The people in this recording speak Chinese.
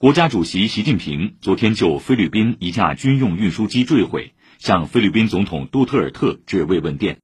国家主席习近平昨天就菲律宾一架军用运输机坠毁向菲律宾总统杜特尔特致慰问电。